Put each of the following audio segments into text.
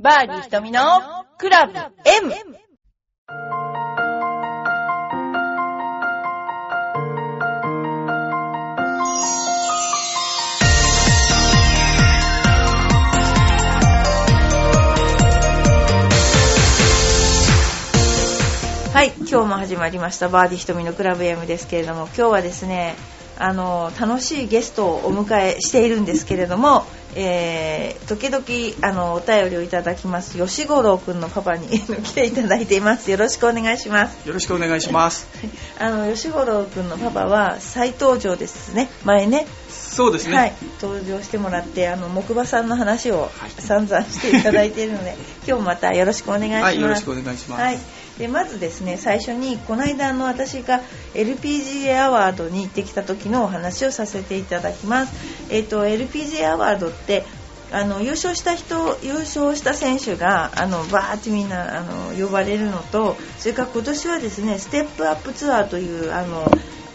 バーディー瞳のクラブ M! はい、今日も始まりましたバーディー瞳のクラブ M ですけれども、今日はですね、あの楽しいゲストをお迎えしているんですけれども、えー、時々あのお便りをいただきます吉五郎くんのパパに来ていただいています。よろしくお願いします。よろしくお願いします。あの吉五郎くんのパパは再登場ですね。前ね。そうですね、はい、登場してもらってあの木馬さんの話を散々していただいているので、今日またよろしくお願いします、はい、よろしくお願いします、はいでまずですね最初にこの間の私が LPGA アワードに行ってきた時のお話をさせていただきます。えっ、ー、と LPGA アワードってあの優勝した人優勝した選手があのバーってみんなあの呼ばれるのとそれから今年はですねステップアップツアーというあの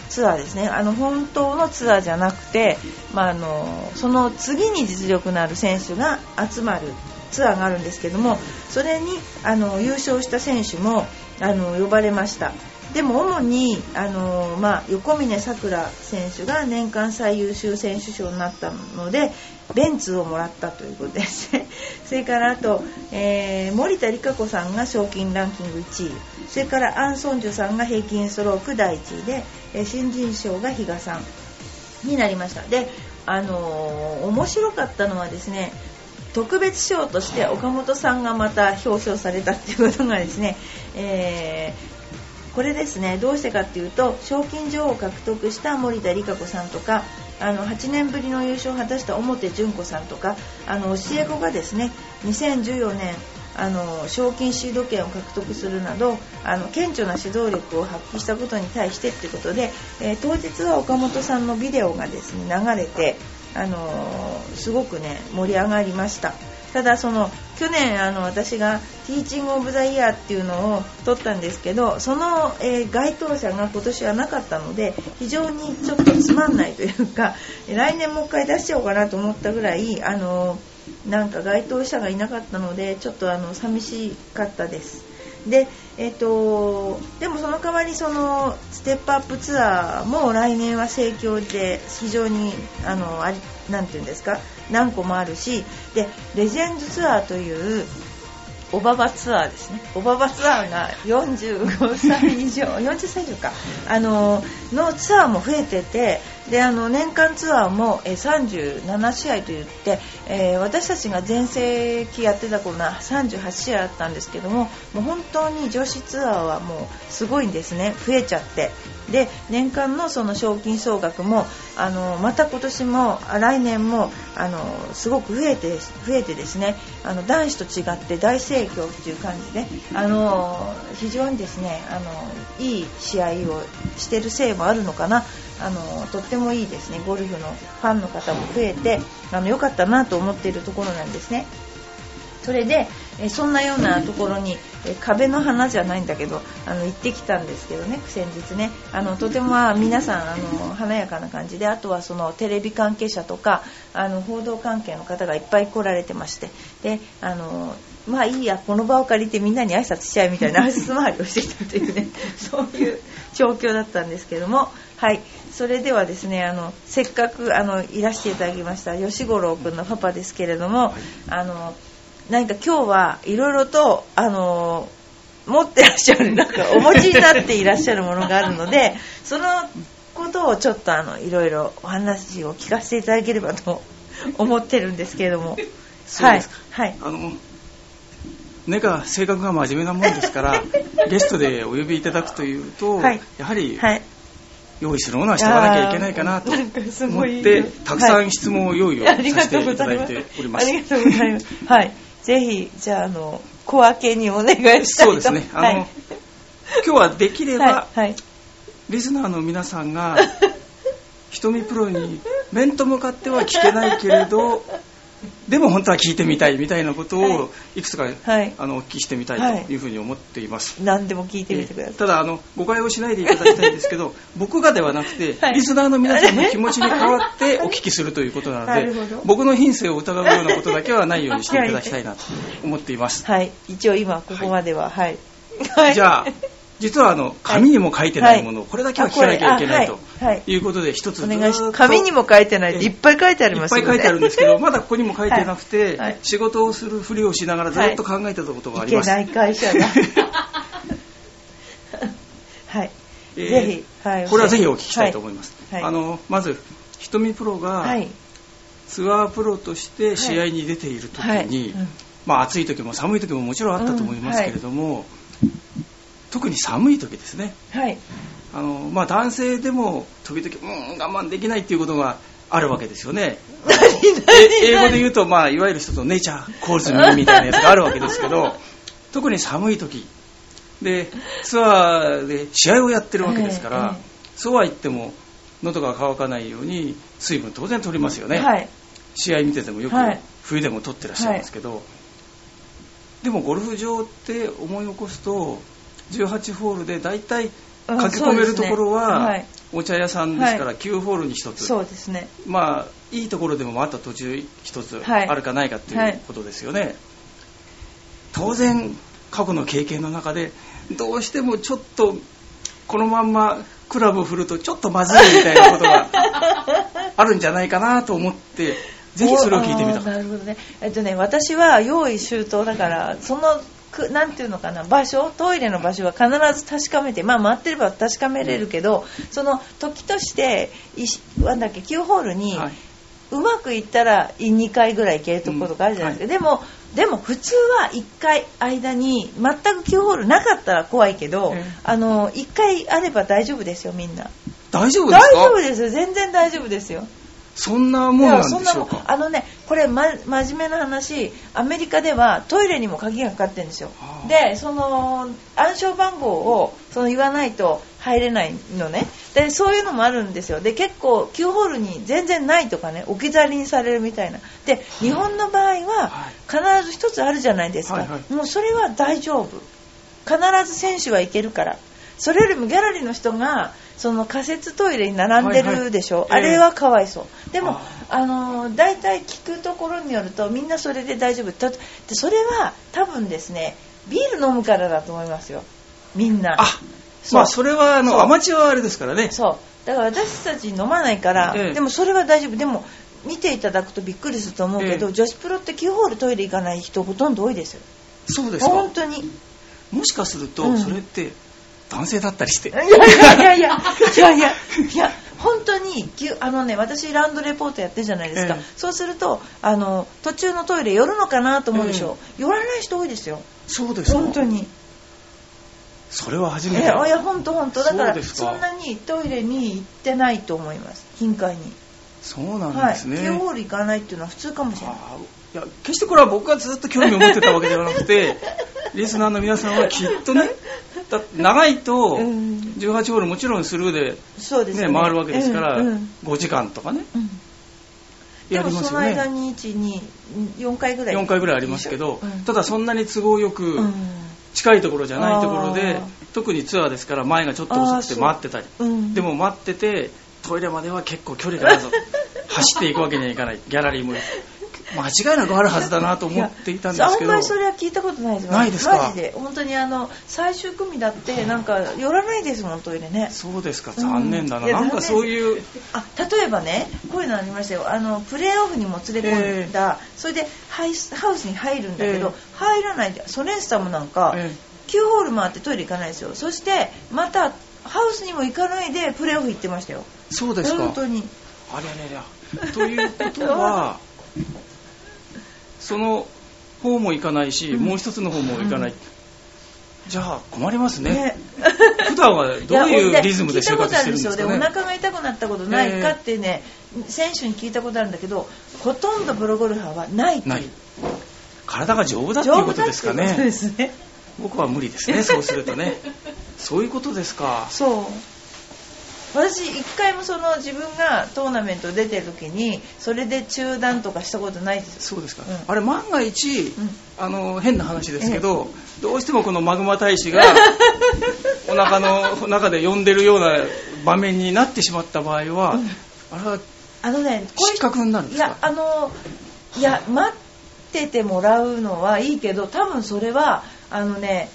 ツアーですねあの本当のツアーじゃなくて、まあ、あのその次に実力のある選手が集まるツアーがあるんですけどもそれにあの優勝した選手もあの呼ばれました。でも主にあの、まあ、横峯さくら選手が年間最優秀選手賞になったのでベンツをもらったということです。それからあと、えー、森田理香子さんが賞金ランキング1位。それからアン・ソンジュさんが平均ストローク第1位で、え、新人賞が比嘉さんになりました。であのー、面白かったのはですね特別賞として岡本さんがまた表彰されたっていうことがですね、えー、これですね。どうしてかっていうと賞金女王を獲得した森田理香子さんとかあの8年ぶりの優勝を果たした表純子さんとかあの教え子がですね2014年あの賞金シード権を獲得するなどあの顕著な指導力を発揮したことに対してということで、えー、当日は岡本さんのビデオがですね流れてあのすごくね盛り上がりました。ただその去年あの私がティーチング・オブ・ザ・イヤーっていうのを取ったんですけどその、えー、該当者が今年はなかったので非常にちょっとつまんないというか 来年もう一回出しちゃおうかなと思ったぐらいあのなんか該当者がいなかったのでちょっとあの寂しかったです。でえーと、でもその代わりそのステップアップツアーも来年は盛況で非常にあのあなんていうんですか何個もあるしでレジェンドツアーというオババツアーですね。オババツアーが45歳以上40歳以上か。あののツアーも増えててであの年間ツアーもえ37試合といって、えー、私たちが全盛期やってた頃は38試合あったんですけどももう本当に女子ツアーはもうすごいんですね。増えちゃって。で年間のその賞金総額もあのまた今年も来年もあのすごく増えて増えてですね。あの男子と違って大盛況っていう感じであの非常にですねあのいい試合をしているせいもあるのかな。あのとってもいいですね。ゴルフのファンの方も増えてあの良かったなと思っているところなんですね。それでえそんなようなところに、え壁の花じゃないんだけどあの行ってきたんですけどね先日ね。あのとても皆さんあの華やかな感じであとはそのテレビ関係者とかあの報道関係の方がいっぱい来られてまして。であのまあいいやこの場を借りてみんなに挨拶しちゃうみたいな挨拶回りをしてきたというねそういう状況だったんですけども。はい。それではですねあのせっかくあのいらしていただきました吉五郎君のパパですけれどもあの何か今日はいろいろとあの持ってらっしゃるなんかお持ちになっていらっしゃるものがあるので そのことをちょっとあのいろいろお話を聞かせていただければと思ってるんですけれども。はい、はい、あの根が性格が真面目なもんですからゲストでお呼びいただくというと、はい、やはり、はい、用意するものはしておかなきゃいけないかなと思ってたくさん質問を用意をさせていただいております。ありがとうございます。はい。ぜひじゃああの小分けにお願いしたいと。そうですね。あの、はい、今日はできれば、はいはい、リスナーの皆さんが瞳プロに面と向かっては聞けないけれどでも本当は聞いてみたいみたいなことをい。くつか、はい、あのお聞きしてみたいとい。うふうに思っています、何でも聞いてみてください。ただあの誤解をしないでいただきたいんですけど 僕がではなくて、リスナーの皆さんの気持ちに変わってお聞きするということなので 僕の品性を疑うようなことだけはないようにしていただきたいなと思っています。はい。一応今ここまでは。はい、じゃあ実はあの紙にも書いてないものをこれだけは聞かなきゃいけないとい。うことで一つ紙にも書いてないっていっぱい書いてありますよね。いっぱい書いてあるんですけどまだここにも書いてなくて仕事をするふりをしながらずっと考えてたことがあります。いけない会社だ。はい。ぜひはい。これはぜひお聞きしたいと思います。あのまず瞳プロがツアープロとして試合に出ている時にまあ暑い時も寒い時ももちろんあったと思いますけれども特に寒い時ですね、はい、あのまあ、男性でも時々うん我慢できないっていうことがあるわけですよね。英語で言うと、まあ、いわゆる人とネイチャーコールズミーみたいなやつがあるわけですけど 特に寒い時。でツアーで試合をやってるわけですから、えー、そうは言っても喉が渇かないように水分当然取りますよね、はい、試合見ててもよく冬でも取ってらっしゃいますけど、はい、でもゴルフ場って思い起こすと18ホールで大体書き込めるところはお茶屋さんですから9ホールに1つ、そうですね。まあいいところでもまた途中1つあるかないかっていうことですよね、当然過去の経験の中でどうしてもちょっとこのまんまクラブを振るとちょっとまずいみたいなことが あるんじゃないかなと思ってぜひそれを聞いてみた。なるほどね。えっとね私は用意周到だからそのくなんていうのかな場所トイレの場所は必ず確かめてまあ待ってれば確かめれるけどその時としてなんだっけ9ホールに、うまくいったら2回ぐらい行けるところとかあるじゃないですか、うんはい、でもでも普通は1回間に全く9ホールなかったら怖いけど、あの1回あれば大丈夫ですよみんな。大丈夫ですか？大丈夫ですよ。全然大丈夫ですよそんなもんなんでしょうか。あのねこれ、ま、真面目な話アメリカではトイレにも鍵がかかってるんですよ。でその暗証番号をその言わないと入れないのね。でそういうのもあるんですよ。で結構9ホールに全然ないとかね置き去りにされるみたいな。で日本の場合は必ず1つあるじゃないですか、はいはい、もうそれは大丈夫。必ず選手は行けるからそれよりもギャラリーの人がその仮設トイレに並んでるでしょ、はいはい、あれはかわいそう、でもあの大体聞くところによるとみんなそれで大丈夫。でそれは多分ですねビール飲むからだと思いますよ。みんな。あまあそれはあのアマチュアあれですからね。そう。だから私たち飲まないから、ええ、でもそれは大丈夫。でも見ていただくとびっくりすると思うけど、え、女子プロって9ホールトイレ行かない人ほとんど多いですよ。そうですか。本当に。もしかするとそれって、うん男性だったりして。いやいやいやいや、いやいや、いや、本当に、あのね、私ラウンドレポートやってるじゃないですか。えー、そうすると、あの、途中のトイレ寄るのかなと思うでしょ。えー、寄らない人多いですよ。そうです本当に。それは初めて。いや、いや本当本当。だから、そんなにトイレに行ってないと思います。頻回に。そうなんですね。はい、ホール行かないっていうのは普通かもしれない。いや決してこれは僕がずっと興味を持ってたわけではなくて リスナーの皆さんはきっとねだ長いと18ホールもちろんスルーで、ね、ね回るわけですから、5時間とかね、やりますよね。でもその間に124回ぐらい。4回ぐらいありますけど、ただそんなに都合よく近いところじゃないところで特にツアーですから前がちょっと遅くて待ってたり、でも待っててトイレまでは結構距離があるぞ。走っていくわけにはいかない。ギャラリーも間違いなくあるはずだなと思っていたんですけど。あんまりそれは聞いたことないですないですか？マジで。本当にあの最終組だってなんか寄らないですもんトイレね。そうですか。残念だな、うん、なんかそういうあ例えばねこういうのありましたよ。あのプレーオフにも連れ込んだ、えー、それでハイハウスに入るんだけど、えー、入らないソレンスタムなんか、えー、9ホール回ってトイレ行かないですよ。そしてまたハウスにも行かないでプレーオフ行ってましたよ。そうですか。本当に。あれあれあれ。ということは その方も行かないし、うん、もう一つの方も行かない、うん、じゃあ困りますね。ね。普段はどういうリズムで生活してるんですか、ね、お腹が痛くなったことないかってね、えー、選手に聞いたことあるんだけどほとんどプロゴルファーはないない体が丈夫だっていうことですかね。ですね。僕は無理ですねそうするとね。そういうことですか。そう私一回もその自分がトーナメント出てる時にそれで中断とかしたことないです。そうですか、うん、あれ万が一、うん、あの変な話ですけど、ええ、どうしてもこのマグマ大使が お腹の中で呼んでるような場面になってしまった場合は、うん、あれはあのね失格になるんですか？いやあのいや待っててもらうのはいいけど多分それはあのね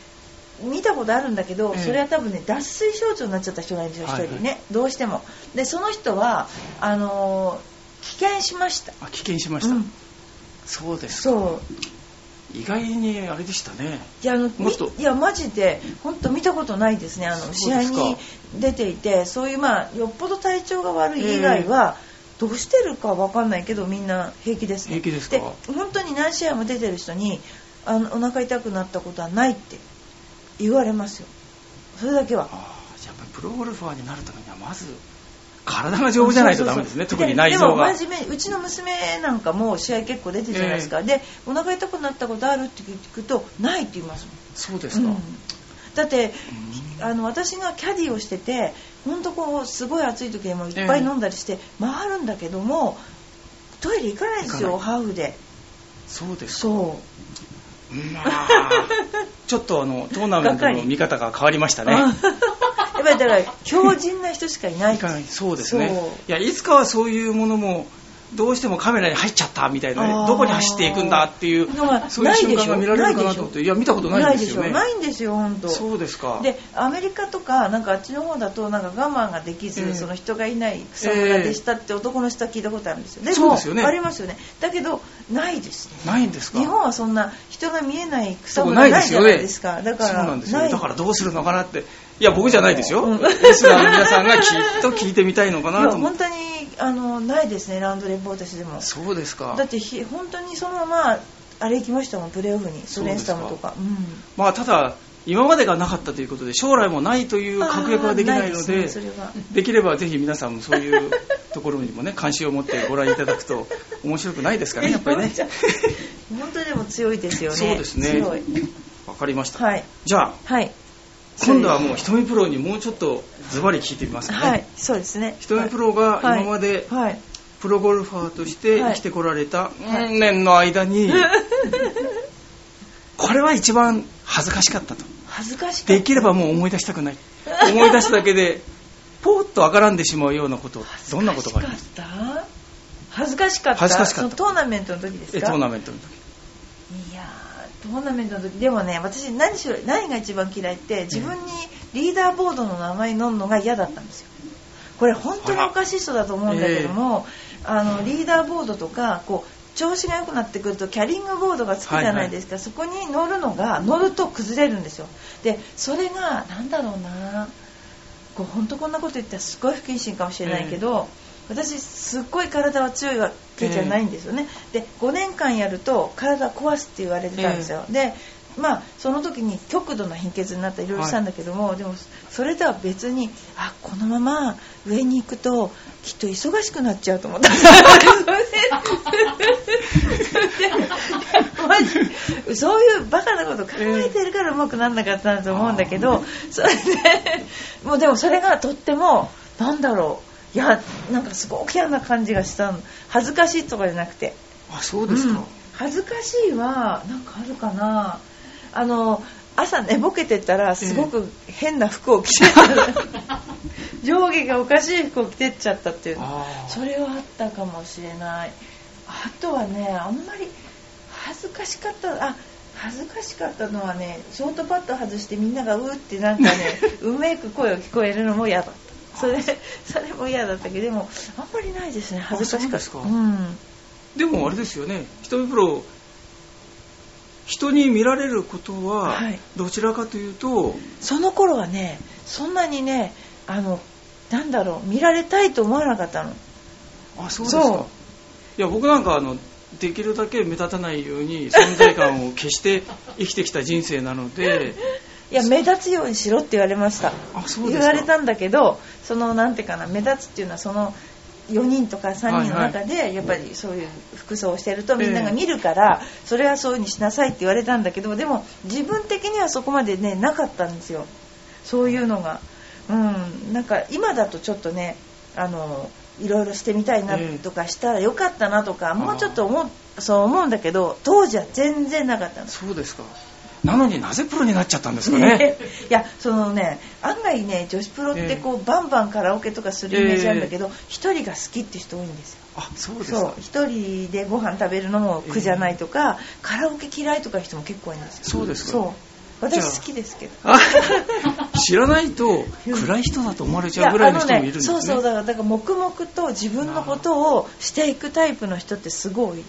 見たことあるんだけど、それは多分ね脱水症状になっちゃった人がいるんですよ、一、人ね、はい、どうしても。でその人はあの棄権しました。あ棄権しました、うん、そうですそう。意外にあれでしたね。いやあのいやマジで本当見たことないですね。あの試合に出ていてそういうまあよっぽど体調が悪い以外は、どうしてるかわかんないけどみんな平気です、ね、平気ですか？で本当に何試合も出てる人にあのお腹痛くなったことはないって言われますよ。それだけは。あじゃあやっぱりプロゴルファーになるためにはまず体が丈夫じゃないとダメですね。特に内臓が。でも真面目うちの娘なんかも試合結構出てるじゃないですか、えー、でお腹痛くなったことあるって聞くとないって言いますもん。そうですか、うん、だってあの私がキャディーをしてて本当こうすごい暑い時にもいっぱい飲んだりして回るんだけども、トイレ行かないんですよハーフで。そうですそうまあ、ちょっとあのトーナメントの見方が変わりましたね。やっぱりだから強靭な人しかいない。そうですね。いやいつかはそういうものもどうしてもカメラに入っちゃったみたいな、ね、どこに走っていくんだっていうそういう瞬間が見られるかなと思っていや見たことないんですよね。ないんですよ本当。そうですか。でアメリカとかなんかあっちの方だとなんか我慢ができず、えー、その人がいない草むらでしたって男の人は聞いたことあるんですよ、でそうですよね。ありますよね。だけどないですね。ないんですか？日本はそんな人が見えない草むらないじゃないですか。だからそうなんですよだからどうするのかなっていや僕じゃないですよ、うん、リスナーの皆さんがきっと聞いてみたいのかなと思って。本当にあのないですね。ラウンドレポートしても。そうですか。だってひ本当にそのままあれ行きましたもんプレーオフに。ソレンスタムとか、うん、まあただ今までがなかったということで将来もないという確約はできないので、ね、できればぜひ皆さんもそういうところにもね関心を持ってご覧いただくと 面白くないですかねやっぱりね。本当にでも強いですよね。そうですね。わかりました、はい、じゃあ、はい、今度はもう瞳プロにもうちょっとズバリ聞いてみますね、はい、そうですね。瞳プロが今まで、はい、プロゴルファーとして生きてこられた年の間に、これは一番恥ずかしかったと。恥ずかしかった。できればもう思い出したくない。思い出すだけで ポーッとわからんでしまうようなこと。どんなことがあります？恥ずかしかった。恥ずかしかった。トーナメントの時ですか？トーナメントの時トーナメントの時でもね私何しろ何が一番嫌いって自分にリーダーボードの名前に載るのが嫌だったんですよ。これ本当におかしい人だと思うんだけどもあ、のリーダーボードとかこう調子が良くなってくるとキャリングボードがつくじゃないですか、はいはい、そこに乗るのが乗ると崩れるんですよ。でそれが何だろうな。こう本当こんなこと言ったらすごい不謹慎かもしれないけど、えー、私すっごい体は強いわけじゃないんですよね、えー、で5年間やると体壊すって言われてたんですよ、えー、でまあその時に極度な貧血になったりいろいろしたんだけども、はい、でもそれとは別にあこのまま上に行くときっと忙しくなっちゃうと思った。そういうバカなこと考えてるからうまくならなかったなと思うんだけど、それでもうでもそれがとってもなんだろういやなんかすごく嫌な感じがしたの。恥ずかしいとかじゃなくて。あそうですか、うん、恥ずかしいはなんかあるかな。あの朝寝ぼけてたらすごく変な服を着てた、上下がおかしい服を着てっちゃったっていう。それはあったかもしれない。あとはねあんまり恥ずかしかったあ恥ずかしかったのはねショートパッド外してみんながうーってなんかね うめく声を聞こえるのも嫌だそれそれも嫌だったけどでもあんまりないですね恥ずかしかったうん、でもあれですよね。瞳プロ人に見られることはどちらかというと、はい、その頃はねそんなにねあのなんだろう見られたいと思わなかったの。あそうですか。いや僕なんかあのできるだけ目立たないように存在感を消して生きてきた人生なので いや目立つようにしろって言われました。言われたんだけどそのなんていうかな目立つっていうのはその4人とか3人の中でやっぱりそういう服装をしてるとみんなが見るからそれはそういうにしなさいって言われたんだけどでも自分的にはそこまでねなかったんですよ。そういうのが。うん。なんか今だとちょっとねあのいろいろしてみたいなとかしたらよかったなとか、もうちょっと思うそう思うんだけど当時は全然なかったの。そうですかなのになぜプロになっちゃったんですかね？いやそのね案外ね女子プロってこう、えー、バンバンカラオケとかするイメージあるんだけど一、え。ー、人が好きって人多いんですよ。あそうですか。一人でご飯食べるのも苦じゃないとか、えー、カラオケ嫌いとか人も結構多いんですよ。そうですか。そう。私好きですけど。知らないと暗い人だと思われちゃうぐらいの人もいるんですね、ね、そうそうだからだから黙々と自分のことをしていくタイプの人ってすごい。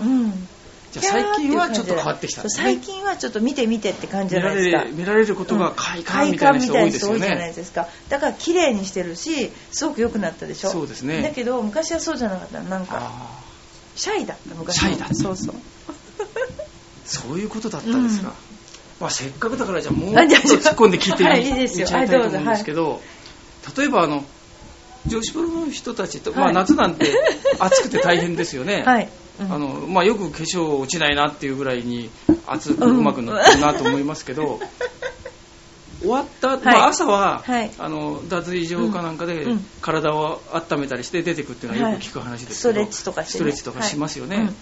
うんじゃ最近はちょっと変わってきた、ね、最近はちょっと見て見てって感じじゃないですか。見られることが快感みたいな人多いですよね、じゃないですか。だから綺麗にしてるしすごく良くなったでしょ？そうですね。だけど昔はそうじゃなかった。なんかシャイだった昔シャイだった。そうそう。そういうことだったんですか、うん、まあ、せっかくだからじゃあもうちょっと突っ込んで聞いてみ,、はい、いいみちゃいたいと思うんですけど、はい、例えばあの女子プロの人たちと、まあ、夏なんて暑くて大変ですよね、はいあのまあ、よく化粧落ちないなっていうぐらいに熱くうまくなってるなと思いますけど、終わった、まあ、朝は、はい、あの脱衣場かなんかで体を温めたりして出てくっていうのはよく聞く話ですけど、はい、ストレッチとかして、ね、ストレッチとかしますよね、はい。うん。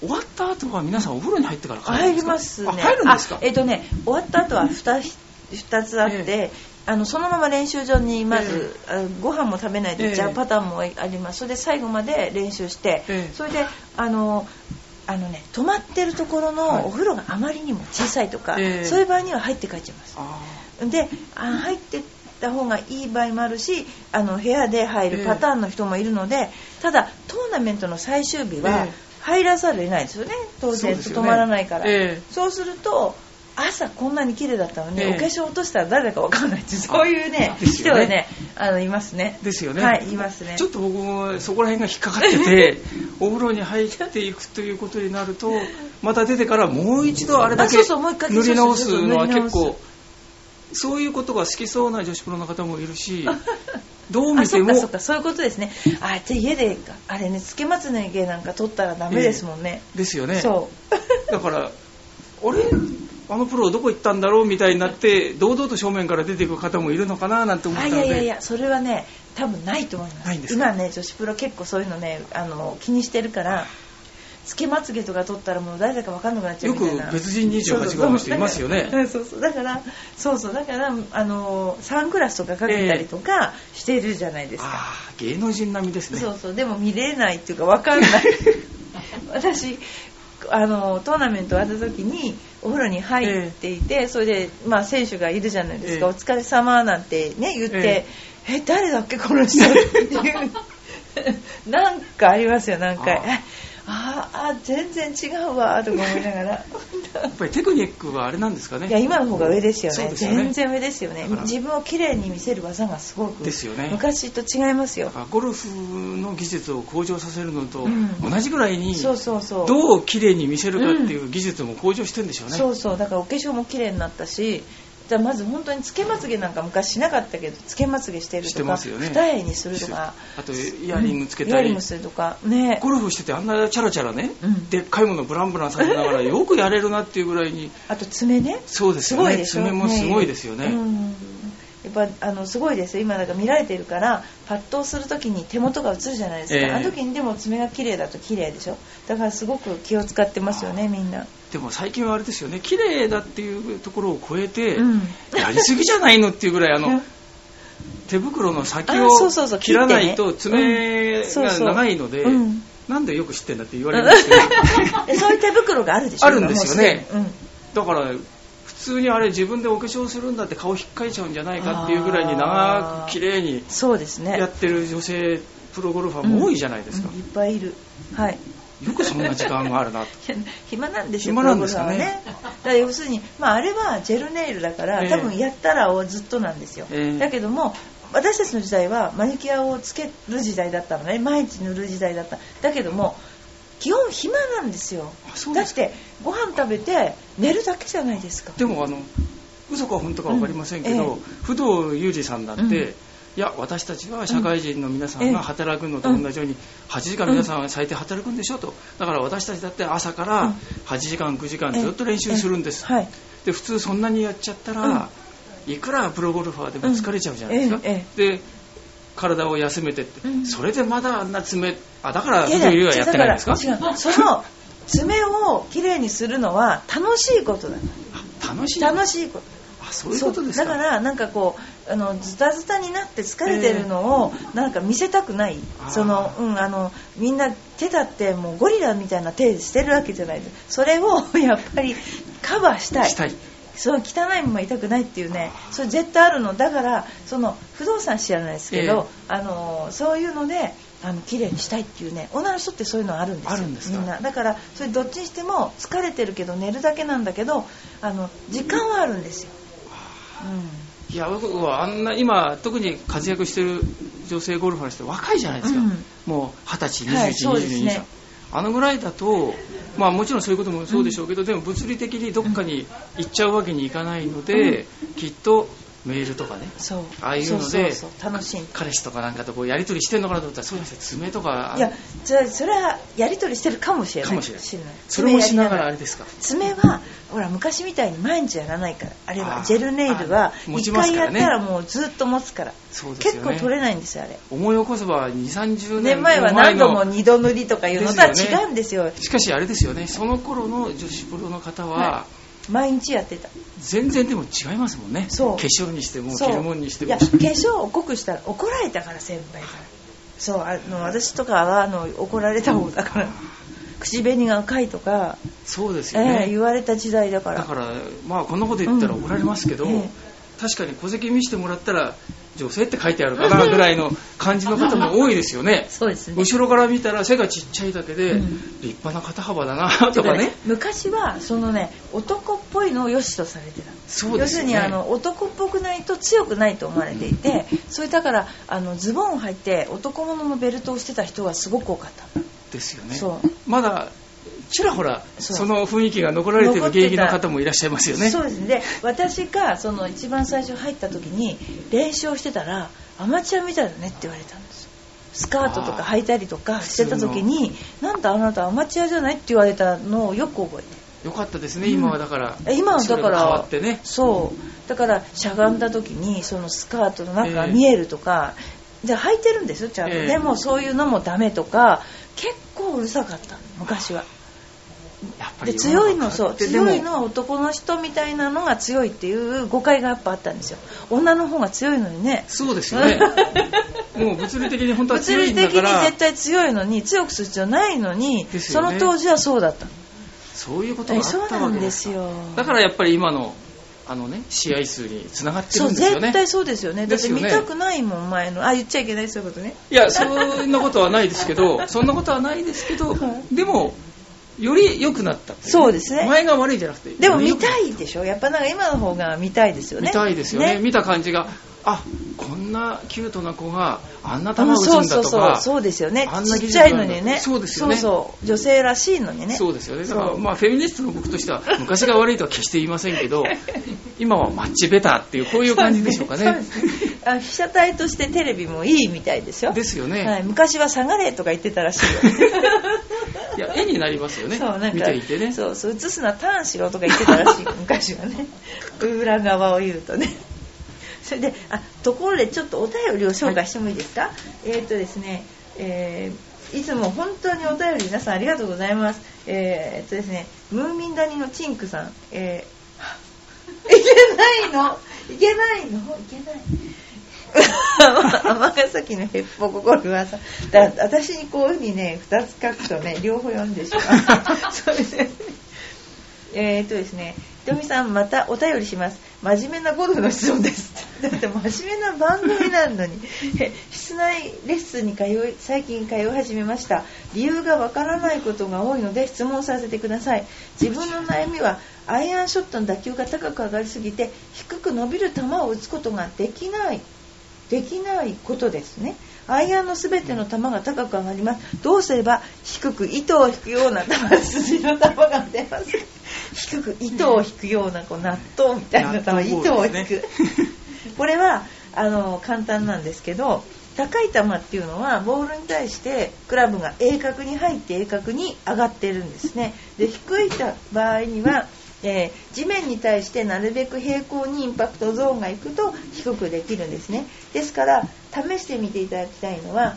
終わった後は皆さんお風呂に入ってから入りますね。入るんですか？えっ、ー、とね終わった後は 2, 2つあって、えーあのそのまま練習場にまず、えー、ご飯も食べないで行っちゃうパターンもあります、それで最後まで練習して、えー、それであのあのね泊まってるところのお風呂があまりにも小さいとか、はい、そういう場合には入って帰っちゃいます。であ入ってった方がいい場合もあるしあの部屋で入るパターンの人もいるので、えー、ただトーナメントの最終日は入らざるを得ないですよね。当然、ね、止まらないから、えー、そうすると朝こんなに綺麗だったのに、えー、お化粧落としたら誰だか分かんないってそういうね人はねあのいますね。ですよね。はいいますね。ちょっと僕もそこら辺が引っかかってて お風呂に入っていくということになるとまた出てからもう一度あれだけ塗り直すのは結構そういうことが好きそうな女子プロの方もいるし どう見てもそうかそういうことですね。あじゃあ家であれねつけまつの毛なんか取ったらダメですもんね、えー、ですよね。そう。だからあれあのプロどこ行ったんだろうみたいになって堂々と正面から出ていく方もいるのかななんて思ったので。いやいやいやそれはね多分ないと思います。今ね女子プロ結構そういうのねあの気にしてるからつけまつげとか取ったらもう誰だか分かんなくなっちゃうみたいな。よく別人28号の人いますよね。そうそう。だからそうそう。だからあのサングラスとかかけたりとかしてるじゃないですか、えー、ああ芸能人並みですね。そうそう。でも見れないっていうか分かんない。私あのトーナメント終わった時にお風呂に入っていて、えー、それで、まあ、選手がいるじゃないですか、えー、お疲れ様なんて、ね、言って、えー、え誰だっけこの人っていう。なんかありますよ何回ああ全然違うわとか思いながら。やっぱりテクニックはあれなんですかね。いや今の方が上ですよね、ね、全然上ですよね。自分をきれいに見せる技がすごくですよね。昔と違いますよ。ゴルフの技術を向上させるのと同じぐらいに、うん、そうそうそう。どうきれいに見せるかっていう技術も向上してるんでしょうね、うん、そうそう。だからお化粧もきれいになったしじゃまず本当につけまつげなんか昔しなかったけどつけまつげしてるとかして、ね、二重にするとか。あとイヤリングつけたり、うん、イヤリングするとかね。ゴルフしててあんなチャラチャラね、うん、でっかいものブランブランさせながらよくやれるなっていうぐらいに。あと爪ね。そうですよね。爪もすごいですよね、ね。うん。やっぱあのすごいです今だから見られてるからパッとする時に手元が映るじゃないですか、えー、あの時にでも爪が綺麗だと綺麗でしょ。だからすごく気を使ってますよねみんなでも最近はあれですよね。綺麗だっていうところを超えて、うん、やりすぎじゃないのっていうぐらいあの手袋の先を切らないと爪が長いので、なんでよく知ってんだって言われるんですけど。そういう手袋があるでしょ？あるんですよね、うん、だから普通にあれ自分でお化粧するんだって顔引っかいちゃうんじゃないかっていうぐらいに長く綺麗にやってる女性プロゴルファーも多いじゃないですか、うんうん、いっぱいいる。はいよくそんな時間があるな。と 暇なんですよ暇なんですかね。ね。だから要するに、まあ、あれはジェルネイルだから、えー、多分やったらずっとなんですよ、えー、だけども私たちの時代はマニキュアをつける時代だったのね。毎日塗る時代だった。だけども基本暇なんですよ。だってご飯食べて寝るだけじゃないですか。でもあの嘘か本当か分かりませんけど、うんえ。ー、不動裕二さんだって、うんいや私たちは社会人の皆さんが働くのと同じように8時間皆さんは最低働くんでしょと。だから私たちだって朝から8時間9時間ずっと練習するんです。で普通そんなにやっちゃったらいくらプロゴルファーでも疲れちゃうじゃないですか、で体を休めてって、それでまだあんな爪あだからビデオよりはやってないんですか？違うその爪をきれいにするのは楽しいことだ楽しい。楽しいこと。あそういうことですか？だからなんかこうあのズタズタになって疲れてるのをなんか見せたくない、えー、そのうんあのみんな手だってもうゴリラみたいな手してるわけじゃない。それを やっぱりカバーしたい。したい。その汚いまま痛くないっていうね。それ絶対あるの。だからその不動産知らないですけど、えー、あのそういうのであの綺麗にしたいっていうね。女の人ってそういうのあるんですよ。みんな。だからそれどっちにしても疲れてるけど寝るだけなんだけどあの時間はあるんですよ、うん、いや僕はあんな今特に活躍してる女性ゴルファーの人若いじゃないですか、うん、もう二十歳21、はい、22歳、あのぐらいだとまあもちろんそういうこともそうでしょうけど、うん、でも物理的にどっかに行っちゃうわけにいかないので、きっとメールとかね。そう。ああいうので楽しい。彼氏とかなんかとこうやり取りしてんのかなと思ったらそうですね。爪とか。いやじゃそれはやり取りしてるかもしれない。かもしれない。それもしながらあれですか？爪はほら昔みたいに毎日やらないから。あれはジェルネイルは1回やったらもうずっと持つから、そうです結構取れないんですよあれ。思い起こせば2 3 0年前は何度も2度塗りとかいうのとは違うんですよ。しかしあれですよね。その頃の女子プロの方は、はい毎日やってた。全然でも違いますもんね。そう。化粧にしても着るもんにしても。いや化粧を濃くしたら怒られたから先輩からそうあの私とかはあの怒られた方だから、口紅が赤いとかそうですよね、えー、言われた時代だから。だからまあこんなこと言ったら怒られますけど、うん。えー、確かに戸籍見せてもらったら女性って書いてあるかなぐらいの感じの方も多いですよね。そうですね。後ろから見たら背がちっちゃいだけで、立派な肩幅だなとかね。昔はそのね男っぽいのを良しとされてた。そうです、ね、要するにあの男っぽくないと強くないと思われていて、それだからあのズボンを履いて男物のベルトをしてた人がすごく多かった。ですよね。まだちらほらその雰囲気が残られてる現役の方もいらっしゃいますよね。そうですね。私がその一番最初入った時に練習をしてたらアマチュアみたいだねって言われたんです。スカートとか履いたりとかしてた時になんだあなたアマチュアじゃないって言われたのをよく覚えてよかったですね、今は。だから、うん、今はだから変わってね。そう。だからしゃがんだ時にそのスカートの中が見えるとか、えー、じゃあ履いてるんですよちゃんと、えー、でもそういうのもダメとか結構うるさかった昔はで強いのそう強いのは男の人みたいなのが強いっていう誤解がやっぱあったんですよ。女の方が強いのにね。そうですよね。もう物理的に本当は強いんだから。物理的に絶対強いのに強くする必要ないのに、ね、その当時はそうだった。そういうことがあったわけそうなんですよ。だからやっぱり今のあのね試合数につながってるんですよね。絶対そうですよね。だって見たくないもん前の。あ言っちゃいけないそういうことね。いやそんなことはないですけどそんなことはないですけどでもより良くなった、ね、そうですね。前が悪いじゃなくて。でも見たいでしょ？やっぱなんか今の方が見たいですよね。見たいですよね、ね、見た感じがあこんなキュートな子があんな球打つんだとか、そうそうそうですよね。ちっちゃいのにね。そうですよね。そうそう。女性らしいのにね。そうですよね。だからまあフェミニストの僕としては昔が悪いとは決して言いませんけど 今はマッチベターっていうこういう感じでしょうかね。ねあ被写体としてテレビもいいみたいですよですよね、はい、昔は下がれとか言ってたらしいよ いや絵になりますよね。そうなんか見ていてね。そうそう映すのはターンしろとか言ってたらしい。昔はね。裏側を言うとね。それであところでちょっとお便りを紹介してもいいですか、はい、えー、っとですね、えー、いつも本当にお便り皆さんありがとうございます。えー、っとですねムーミン谷のチンクさん。えー、いけないの？いけないの？いけない 尼崎のヘッポコゴルファーさんだ私にこういうふうにね2つ書くとね両方読んでしまう。そうですね。えー、っとですねひとみさんまたお便りします。真面目なゴルフの質問です。だって真面目な番組なのに。室内レッスンに通い最近通い始めました。理由がわからないことが多いので質問させてください。自分の悩みはアイアンショットの打球が高く上がりすぎて低く伸びる球を打つことができないできないことですね。アイアンのすべての球が高く上がります。どうすれば低く糸を引くような球筋の球が出ます低く糸を引くようなこう納豆みたいな球糸を引く、ね、これはあの簡単なんですけど高い球っていうのはボールに対してクラブが鋭角に入って鋭角に上がってるんですね。で低い場合にはえー、地面に対してなるべく平行にインパクトゾーンがいくと低くできるんですね。ですから試してみていただきたいのは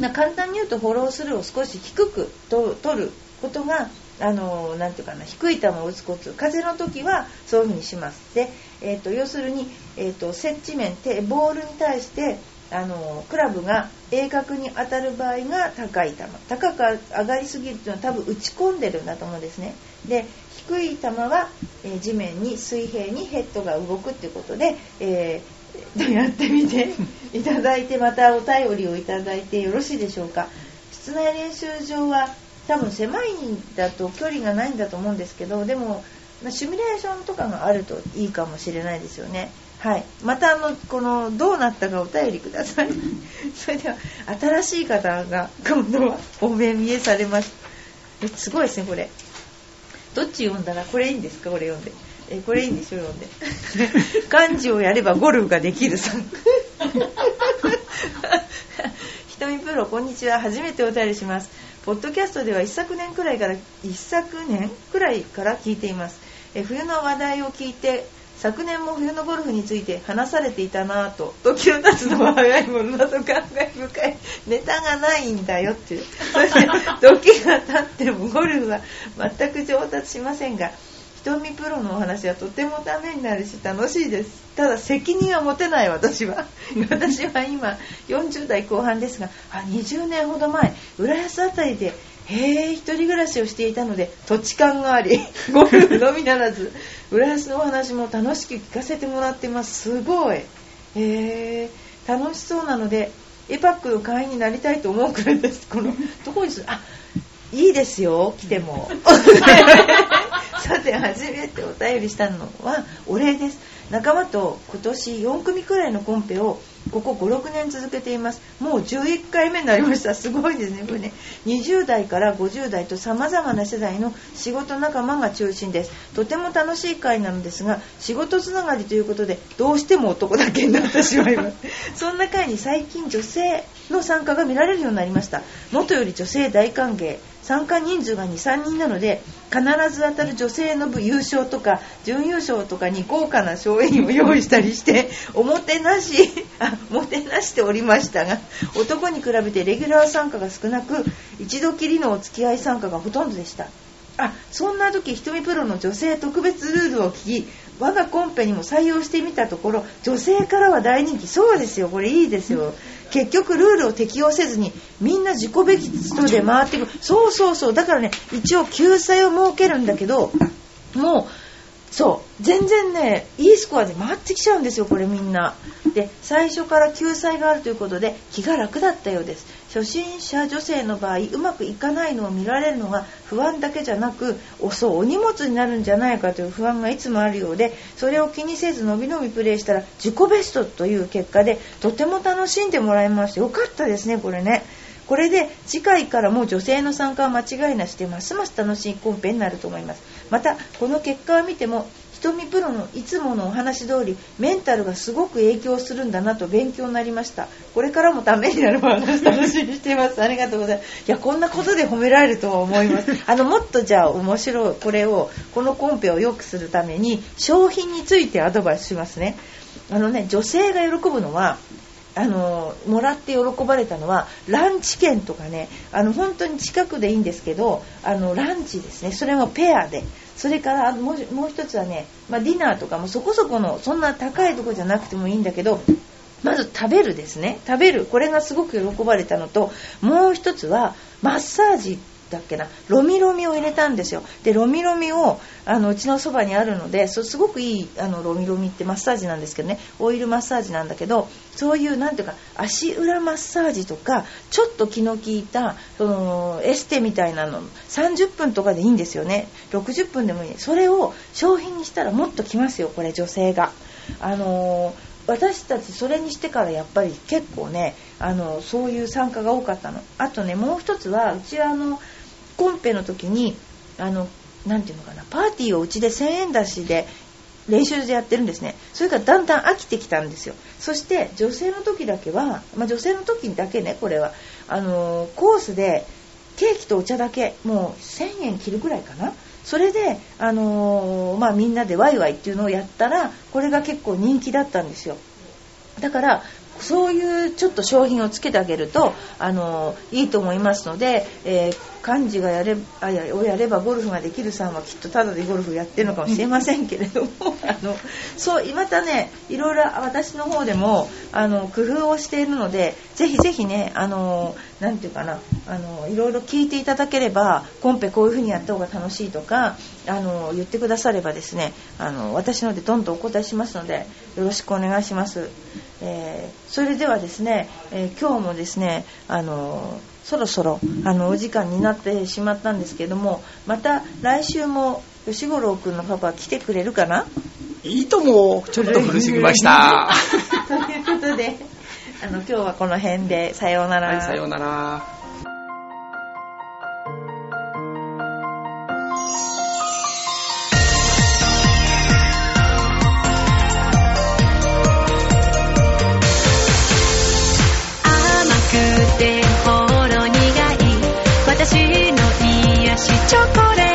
ま簡単に言うとフォロースルーを少し低くと取ることがあのなていうかな低い球を打つコツ。風の時はそういう風にします。で、えーと、要するに、えーと、接地面ってボールに対してあのクラブが鋭角に当たる場合が高い球。高く上がりすぎるというのは多分打ち込んでるんだと思うんですね。で低い球は、え、地面に水平にヘッドが動くっていうことで、えー、やってみていただいてまたお便りをいただいてよろしいでしょうか室内練習場は多分狭いんだと距離がないんだと思うんですけどでもシミュレーションとかがあるといいかもしれないですよね。はい、またあのこのどうなったかお便りください。それでは新しい方が今度はお目見えされます。すごいですねこれ。どっち読んだらこれいいんですか？これ読んで。えこれいいんでしょ読んで。漢字をやればゴルフができるさん。ひとみプロこんにちは初めてお便りします。ポッドキャストでは一昨年くらいから一昨年くらいから聞いていますえ冬の話題を聞いて昨年も冬のゴルフについて話されていたなぁと時の経つのは早いものだと感慨深い。ネタがないんだよっていう。そして時が経ってもゴルフは全く上達しませんが瞳プロのお話はとてもためになるし楽しいです。ただ責任は持てない私は。私は今40代後半ですがあ20年ほど前浦安辺りでへえ一人暮らしをしていたので土地勘がありゴルフのみならず浦安のお話も楽しく聞かせてもらってます。すごい。へえ楽しそうなのでエパックの会員になりたいと思うくらいです。この どこにする？あいいですよ来ても。さて初めてお便りしたのはお礼です。仲間と今年4組くらいのコンペをここ56年続けています。もう11回目になりました。すごいですねこれね。20代から50代と様々な世代の仕事仲間が中心です。とても楽しい会なのですが仕事つながりということでどうしても男だけになってしまいます。そんな会に最近女性の参加が見られるようになりました。元より女性大歓迎。参加人数が23人なので必ず当たる女性の部優勝とか準優勝とかに豪華な賞品を用意したりして おもてなしあもてなしておりましたが男に比べてレギュラー参加が少なく一度きりのお付き合い参加がほとんどでした。あそんな時ひとみプロの女性特別ルールを聞き我がコンペにも採用してみたところ女性からは大人気。そうですよ。これいいですよ。結局ルールを適用せずにみんな自己ベストで回っていくそうそうそう。だからね一応救済を設けるんだけどもうそう。全然ねいいスコアで回ってきちゃうんですよこれみんな。で最初から救済があるということで気が楽だったようです。初心者女性の場合うまくいかないのを見られるのが不安だけじゃなくおそうお荷物になるんじゃないかという不安がいつもあるようでそれを気にせずのびのびプレーしたら自己ベストという結果でとても楽しんでもらいましたよかったですねこれね。これで次回からも女性の参加は間違いなしでます。ます楽しいコンペになると思いますまたこの結果を見ても瞳プロのいつものお話通りメンタルがすごく影響するんだなと勉強になりました。これからもためになるお話楽しみにしていますありがとうございますいやこんなことで褒められるとは思います。あのもっとじゃあ面白いこれをこのコンペを良くするために商品についてアドバイスしますね。あのね女性が喜ぶのはあのもらって喜ばれたのはランチ券とかねあの本当に近くでいいんですけどあのランチですね。それもペアで。それからもうも一つはね、まあ、ディナーとかもそこそこのそんな高いとこじゃなくてもいいんだけどまず食べるですね。食べる。これがすごく喜ばれたのともう一つはマッサージだっけなロミロミを入れたんですよ。でロミロミをあのうちのそばにあるのですごくいいあのロミロミってマッサージなんですけどね。オイルマッサージなんだけどそういうなんていうか足裏マッサージとかちょっと気の利いたそのエステみたいなの30分とかでいいんですよね。60分でもいい。それを商品にしたらもっと来ますよこれ女性が。あのー私たちそれにしてからやっぱり結構ねあのそういう参加が多かったの。あとねもう一つはうちはあのコンペの時にあのなんていうのかなパーティーをうちで1000円出しで練習でやってるんですね。それからだんだん飽きてきたんですよ。そして女性の時だけは、まあ、女性の時だけねこれは。あのコースでケーキとお茶だけもう1000円切るぐらいかな。それで、あのー、まあ、みんなでワイワイっていうのをやったらこれが結構人気だったんですよ。だからそういうちょっと商品をつけてあげるとあのいいと思いますので、えー、幹事がやれあやをやればゴルフができるさんはきっとただでゴルフやってるのかもしれませんけれども あのそうまたねいろいろ私の方でもあの工夫をしているのでぜひぜひねあのなんていうかなあのいろいろ聞いていただければコンペこういう風にやった方が楽しいとかあの言ってくださればですねあの私のでどんどんお答えしますのでよろしくお願いします。えー、それではですね、えー、今日もですねあのそろそろあのお時間になってしまったんですけどもまた来週も吉五郎君のパパ来てくれるかな？いいともちょっと古すぎました。ということであの今日はこの辺でさようなら、はい、さようならチョコレート